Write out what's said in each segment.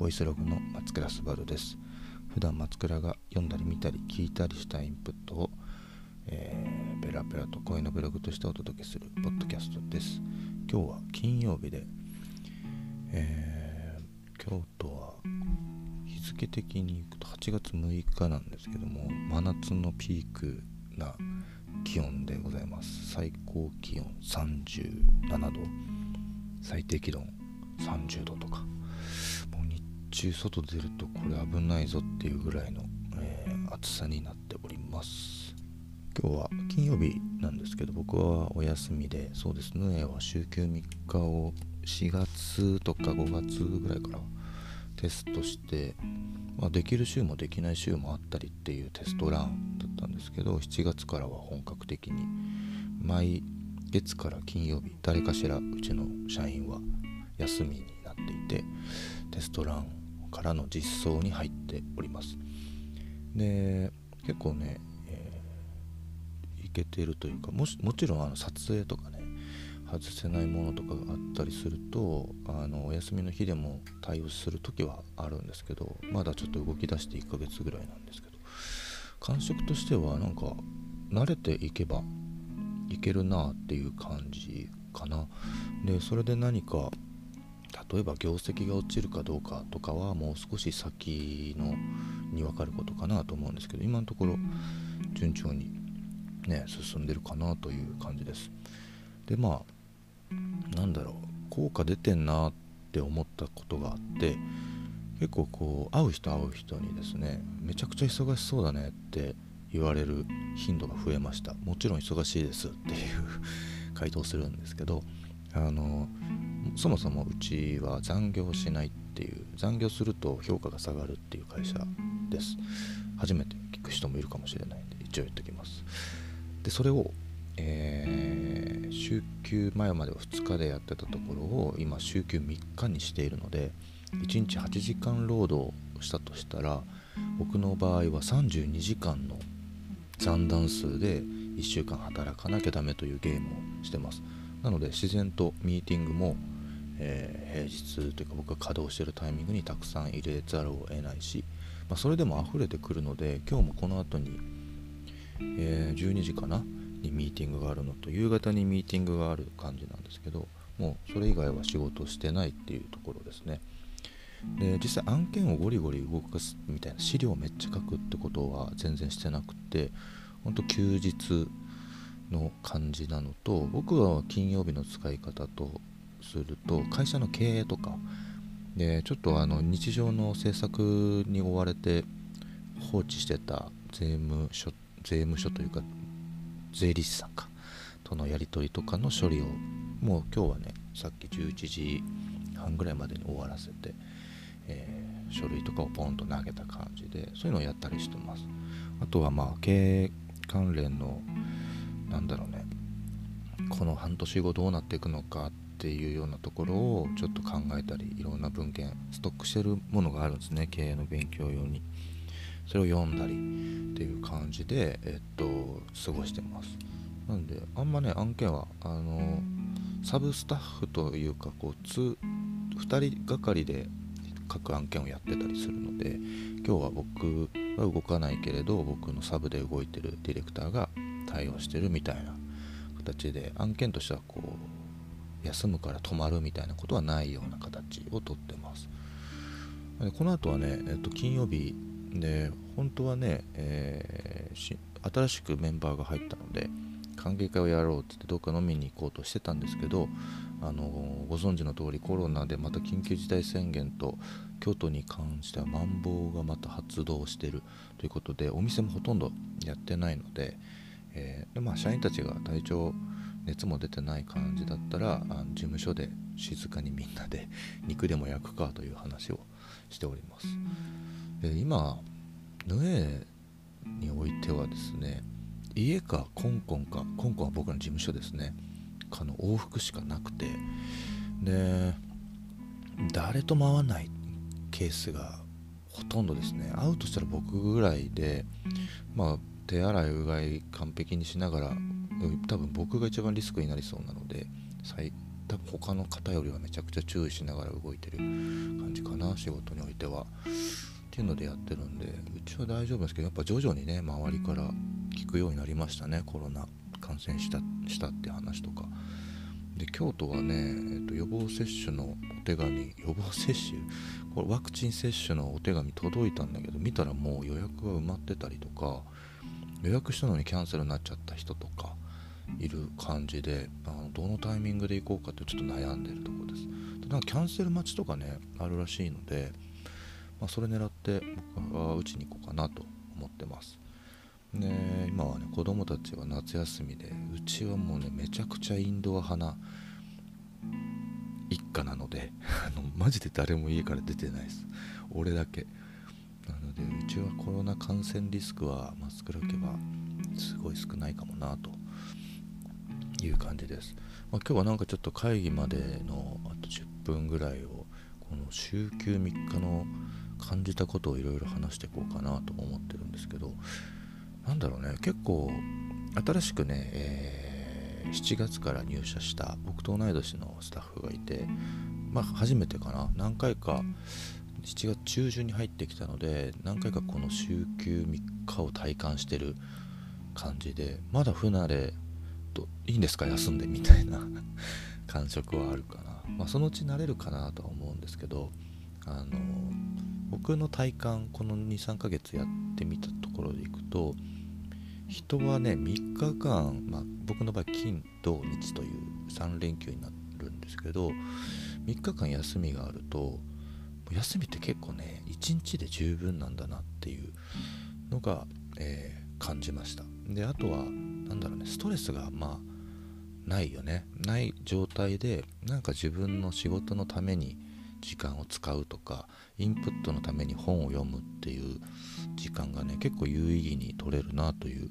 ボイスログの松倉すばるです。普段松倉が読んだり見たり聞いたりしたインプットを、えー、ペラペラと声のブログとしてお届けするポッドキャストです。今日は金曜日で、えー、京都は日付的にいくと8月6日なんですけども真夏のピークな気温でございます。最高気温37度。最低気温30度とか。中外出るとこれ危ないぞっていうぐらいの、えー、暑さになっております。今日は金曜日なんですけど僕はお休みでそうですねは週休3日を4月とか5月ぐらいからテストして、まあ、できる週もできない週もあったりっていうテストランだったんですけど7月からは本格的に毎月から金曜日誰かしらうちの社員は休みになっていてテストランからの実装に入っております。で結構ね、えー、いけてるというかもしもちろんあの撮影とかね外せないものとかがあったりするとあのお休みの日でも対応する時はあるんですけどまだちょっと動き出して1ヶ月ぐらいなんですけど感触としてはなんか慣れていけばいけるなっていう感じかな。でそれで何か例えば業績が落ちるかどうかとかはもう少し先のに分かることかなと思うんですけど今のところ順調にね進んでるかなという感じです。でまあなんだろう効果出てんなって思ったことがあって結構こう会う人会う人にですねめちゃくちゃ忙しそうだねって言われる頻度が増えました。もちろん忙しいですっていう 回答するんですけどあのそもそもうちは残業しないっていう残業すると評価が下がるっていう会社です。初めて聞く人もいるかもしれないんで一応言っておきます。でそれを、えー、週休前までは2日でやってたところを今週休3日にしているので1日8時間労働したとしたら僕の場合は32時間の残弾数で1週間働かなきゃダメというゲームをしてます。なので自然とミーティングも、えー、平日というか僕が稼働してるタイミングにたくさん入れざるを得ないし、まあ、それでも溢れてくるので今日もこの後に、えー、12時かなにミーティングがあるのと夕方にミーティングがある感じなんですけどもうそれ以外は仕事してないっていうところですね。で実際案件をゴリゴリ動かすみたいな資料をめっちゃ書くってことは全然してなくてほんと休日の感じなのと僕は金曜日の使い方とすると会社の経営とかでちょっとあの日常の政策に追われて放置してた税務署税務署というか税理士さんかとのやり取りとかの処理をもう今日はねさっき11時半ぐらいまでに終わらせて、えー、書類とかをポンと投げた感じでそういうのをやったりしてます。あとはまあ経営関連のなんだろうねこの半年後どうなっていくのかっていうようなところをちょっと考えたりいろんな文献ストックしてるものがあるんですね。経営の勉強用に。それを読んだりっていう感じでえっと過ごしてます。なんであんまね案件はあのサブスタッフというかこう2人がかりで各案件をやってたりするので今日は僕は動かないけれど僕のサブで動いてるディレクターが対応してるみたいな形で案件としてはこう休むから止まるみたいなことはないような形をとってます。でこの後はね、えっと、金曜日。で本当はね、えー、新しくメンバーが入ったので歓迎会をやろうって言ってどっか飲みに行こうとしてたんですけどあのご存知の通りコロナでまた緊急事態宣言と京都に関してはマンボウがまた発動してるということでお店もほとんどやってないので、えー、でまあ、社員たちが体調熱も出てない感じだったらあの事務所で静かにみんなで 肉でも焼くかという話をしております。で今ヌエにおいてはですね家かコンコンかコンコンは僕の事務所ですね。かの往復しかなくて。で誰とも会わないケースがほとんどですね。会うとしたら僕ぐらいでまあ手洗いうがい完璧にしながら多分僕が一番リスクになりそうなので多分他の方よりはめちゃくちゃ注意しながら動いてる感じかな仕事においては。っていうのでやってるんでうちは大丈夫ですけどやっぱ徐々にね周りから聞くようになりましたねコロナ感染したしたって話とか。で京都はね、えっと、予防接種のお手紙予防接種？これワクチン接種のお手紙届いたんだけど見たらもう予約が埋まってたりとか予約したのにキャンセルになっちゃった人とかいる感じであのどのタイミングで行こうかってちょっと悩んでるとこです。なんかキャンセル待ちとかねあるらしいので、まあ、それ狙って僕は打ちに行こうかなと思ってます。で今はね子供たちは夏休みでうちはもうねめちゃくちゃインドア派な一家なので あのマジで誰も家から出てないです。俺だけ。なのでうちはコロナ感染リスクはマスクロけばすごい少ないかもなという感じです、まあ、今日はなんかちょっと会議までのあと10分ぐらいをこの週休3日の感じたことをいろいろ話していこうかなと思ってるんですけどなんだろうね結構新しくね、えー、7月から入社した僕と同い年のスタッフがいてまあ初めてかな。何回か7月中旬に入ってきたので何回かこの週休3日を体感してる感じでまだ不慣れといいんですか？休んでみたいな 感触はあるかな、まあ、そのうち慣れるかなとは思うんですけどあの僕の体感この23ヶ月やってみたところでいくと人はね3日間、まあ、僕の場合金土日という3連休になるんですけど3日間休みがあると休みって結構ね1日で十分なんだなっていうのが、えー、感じました。であとは何だろうねストレスがまあないよね。ない状態でなんか自分の仕事のために時間を使うとかインプットのために本を読むっていう時間がね結構有意義に取れるなという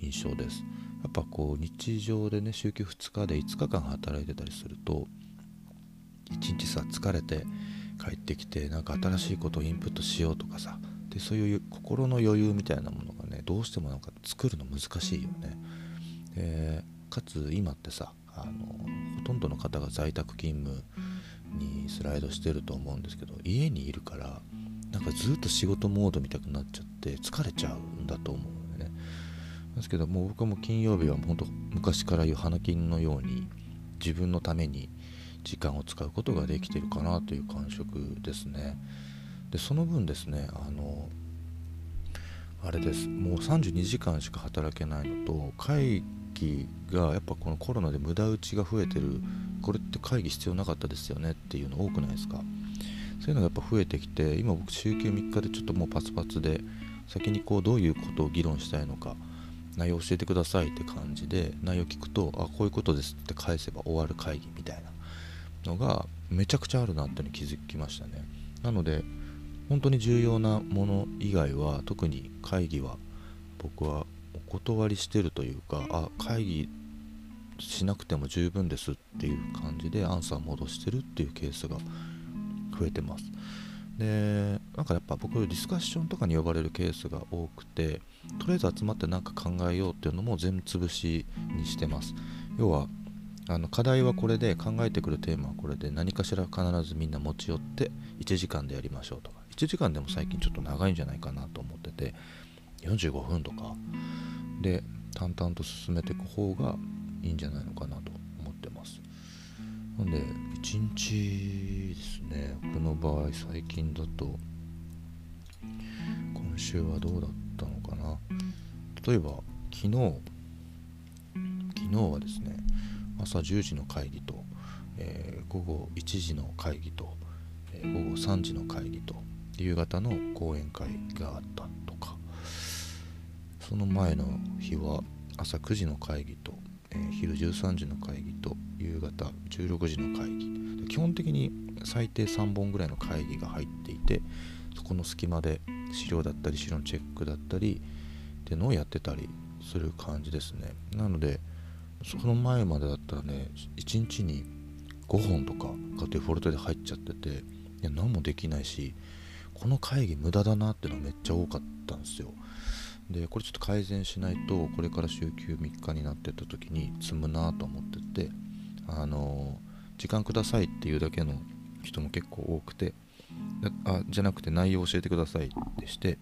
印象です。やっぱこう日常でね週休2日で5日間働いてたりすると1日さ疲れて帰ってきてなんか新しいことをインプットしようとかさでそういう心の余裕みたいなものがねどうしてもなんか作るの難しいよね、えー、かつ今ってさあのほとんどの方が在宅勤務にスライドしてると思うんですけど家にいるからなんかずっと仕事モードみたくなっちゃって疲れちゃうんだと思うんでねですけどもう僕はも金曜日は本当昔から言う花金のように自分のために時間を使うことができてるかなという感触ですね。でその分ですねあのあれです。もう32時間しか働けないのと会議がやっぱこのコロナで無駄打ちが増えてるこれって会議必要なかったですよねっていうの多くないですか？そういうのがやっぱ増えてきて今僕週休3日でちょっともうパツパツで先にこうどういうことを議論したいのか内容教えてくださいって感じで内容聞くとあこういうことですって返せば終わる会議みたいなのがめちゃくちゃあるなってのに気づきましたね。なので本当に重要なもの以外は特に会議は僕はお断りしてるというかあ会議しなくても十分ですっていう感じでアンサー戻してるっていうケースが増えてます。でなんかやっぱ僕ディスカッションとかに呼ばれるケースが多くてとりあえず集まって何か考えようっていうのも全部潰しにしてます。要はあの課題はこれで考えてくるテーマはこれで何かしら必ずみんな持ち寄って1時間でやりましょうとか。1時間でも最近ちょっと長いんじゃないかなと思ってて45分とかで淡々と進めていく方がいいんじゃないのかなと思ってます。なんで1日ですね僕の場合最近だと今週はどうだったのかな。例えば昨日昨日はですね朝10時の会議と、えー、午後1時の会議と、えー、午後3時の会議と夕方の講演会があった。その前の日は朝9時の会議と、えー、昼13時の会議と夕方16時の会議。基本的に最低3本ぐらいの会議が入っていてそこの隙間で資料だったり資料のチェックだったりっていうのをやってたりする感じですね。なのでその前までだったらね1日に5本とかがデフォルトで入っちゃってていや何もできないしこの会議無駄だなっていうのがめっちゃ多かったんですよ。でこれちょっと改善しないとこれから週休3日になってった時に積むなと思っててあの時間くださいっていうだけの人も結構多くてあじゃなくて内容教えてくださいってして、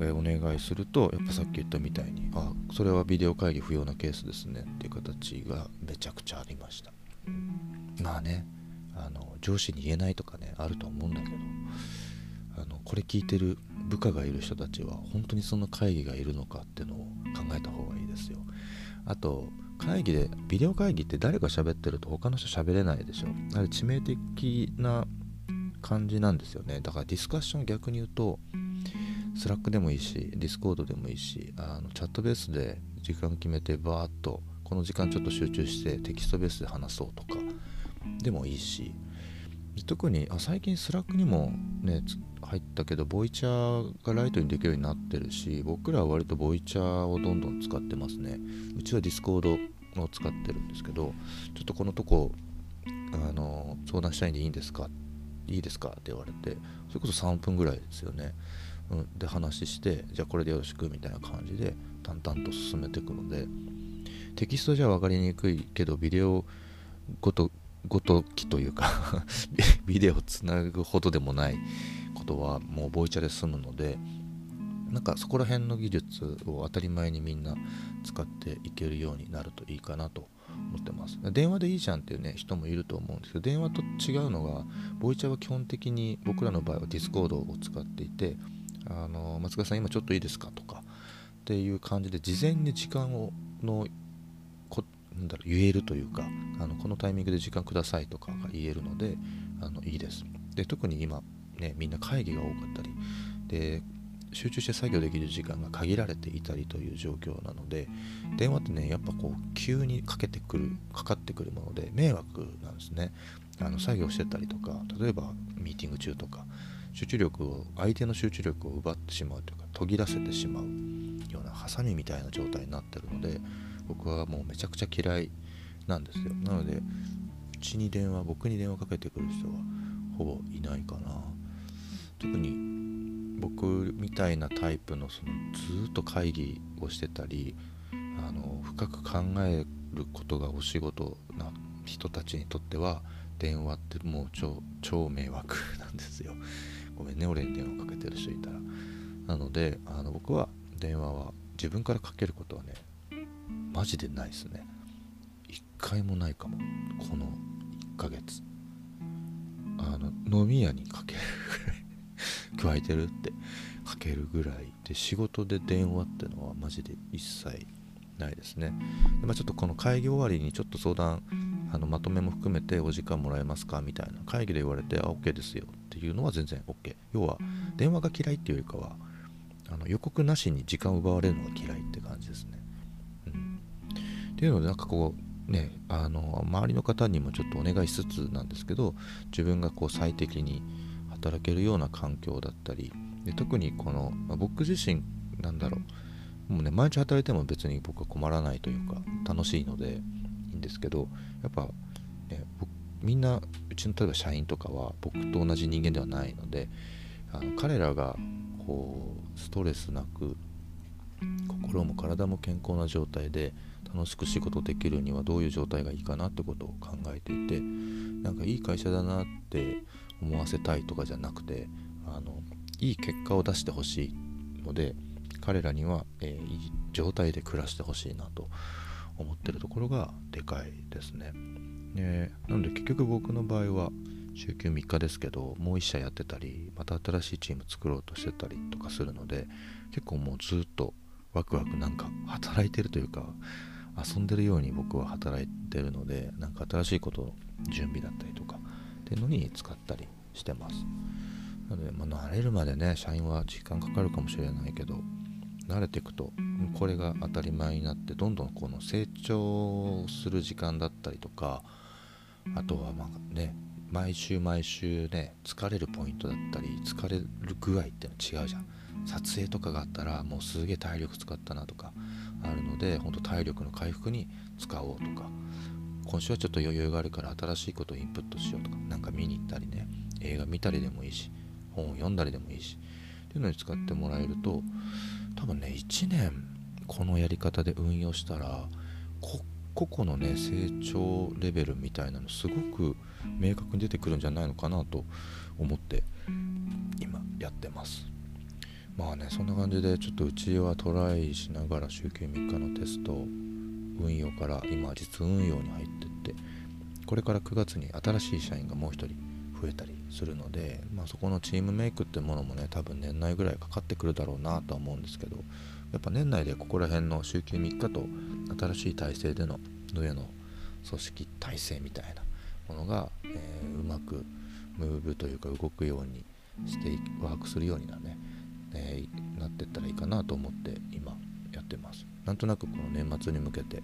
えー、お願いするとやっぱさっき言ったみたいにあそれはビデオ会議不要なケースですねっていう形がめちゃくちゃありました。まあねあの上司に言えないとかねあると思うんだけどあのこれ聞いてる部下がいる人たちは本当にその会議がいるのかっていうのを考えた方がいいですよ。あと会議でビデオ会議って誰が喋ってると他の人喋れないでしょ。あれ致命的な感じなんですよね。だからディスカッション逆に言うとスラックでもいいしディスコードでもいいしあのチャットベースで時間決めてバーッとこの時間ちょっと集中してテキストベースで話そうとかでもいいし。特にあ最近スラックにもね入ったけどボイチャがライトにできるようになってるし僕らは割とボイチャをどんどん使ってますね。うちはディスコードを使ってるんですけどちょっとこのとこあの相談したいんでいいんですか？いいですか？って言われてそれこそ3分ぐらいですよね、うん、で話してじゃあこれでよろしくみたいな感じで淡々と進めていくのでテキストじゃ分かりにくいけどビデオごとごときというか ビデオつなぐほどでもないとはもうボイチャで済むのでなんかそこら辺の技術を当たり前にみんな使っていけるようになるといいかなと思ってます。電話でいいじゃんっていうね人もいると思うんですけど電話と違うのがボイチャは基本的に僕らの場合はディスコードを使っていてあの松川さん今ちょっといいですかとかっていう感じで事前に時間をのこなんだろう言えるというかあのこのタイミングで時間くださいとかが言えるのであのいいです。で特に今ねみんな会議が多かったりで集中して作業できる時間が限られていたりという状況なので電話ってねやっぱこう急にかけてくるかかってくるもので迷惑なんですね。あの作業してたりとか例えばミーティング中とか集中力を相手の集中力を奪ってしまうというか途切らせてしまうようなハサミみたいな状態になってるので僕はもうめちゃくちゃ嫌いなんですよ。なのでうちに電話僕に電話かけてくる人はほぼいないかな。特に僕みたいなタイプのそのずっと会議をしてたりあの深く考えることがお仕事な人たちにとっては電話ってもう超超迷惑なんですよ。ごめんね俺に電話かけてる人いたら。なのであの僕は電話は自分からかけることはねマジでないですね。一回もないかも。この1ヶ月。あの飲み屋にかける。ぐらい今日空いてるってかけるぐらいで仕事で電話ってのはマジで一切ないですね。で、まあ、ちょっとこの会議終わりにちょっと相談あのまとめも含めてお時間もらえますかみたいな会議で言われてあ OK ですよっていうのは全然 OK 要は電話が嫌いっていうよりかはあの予告なしに時間を奪われるのが嫌いって感じですね。うん。っていうのでなんかこうねあの周りの方にもちょっとお願いしつつなんですけど自分がこう最適に働けるような環境だったりで特にこの、まあ、僕自身なんだろう。もうね毎日働いても別に僕は困らないというか楽しいのでいいんですけどやっぱねみんなうちの例えば社員とかは僕と同じ人間ではないのであの彼らがこうストレスなく心も体も健康な状態で楽しく仕事できるにはどういう状態がいいかなってことを考えていてなんかいい会社だなって思わせたいとかじゃなくてあのいい結果を出してほしいので彼らには、えー、いい状態で暮らしてほしいなと思ってるところがでかいですね。でなので結局僕の場合は週休3日ですけどもう1社やってたりまた新しいチーム作ろうとしてたりとかするので結構もうずっとワクワクなんか働いてるというか遊んでるように僕は働いてるのでなんか新しいこと準備だったりとかていうのに使ったりしてます。なので、まあ、慣れるまでね社員は時間かかるかもしれないけど慣れていくとこれが当たり前になってどんどんこの成長する時間だったりとかあとはまあね毎週毎週ね疲れるポイントだったり疲れる具合っての違うじゃん。撮影とかがあったらもうすげえ体力使ったなとかあるので本当体力の回復に使おうとか今週はちょっと余裕があるから新しいことをインプットしようとか何か見に行ったりね映画見たりでもいいし本を読んだりでもいいしっていうのに使ってもらえると多分ね1年このやり方で運用したら個々のね成長レベルみたいなのすごく明確に出てくるんじゃないのかなと思って今やってます。まあねそんな感じでちょっとうちはトライしながら週休3日のテスト運用から今実運用に入ってってこれから9月に新しい社員がもう1人増えたりするので、まあ、そこのチームメイクってものもね多分年内ぐらいかかってくるだろうなとは思うんですけどやっぱ年内でここら辺の週休3日と新しい体制での上の組織体制みたいなものが、えー、うまくムーブというか動くようにしてワークするようにな,、ねえー、なっていったらいいかなと思って今ってます。なんとなくこの年末に向けて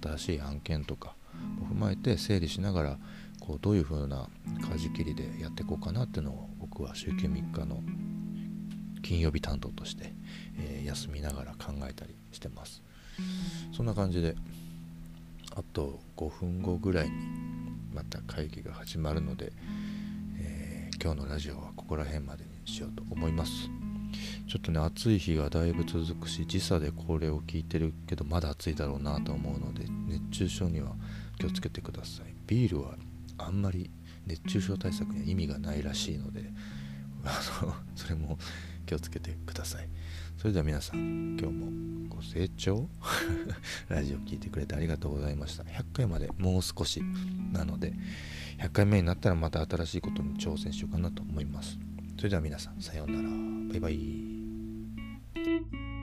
新しい案件とかを踏まえて整理しながらこうどういう風な舵切りでやっていこうかなっていうのを僕は週休3日の金曜日担当として、えー、休みながら考えたりしてます。そんな感じであと5分後ぐらいにまた会議が始まるので、えー、今日のラジオはここら辺までにしようと思います。ちょっとね暑い日がだいぶ続くし時差でこれを聞いてるけどまだ暑いだろうなと思うので熱中症には気をつけてください。ビールはあんまり熱中症対策には意味がないらしいので あのそれも気をつけてください。それでは皆さん今日もご清聴。ラジオ聴いてくれてありがとうございました。100回までもう少しなので100回目になったらまた新しいことに挑戦しようかなと思います。それでは皆さんさようなら。バイバイ。Thank you.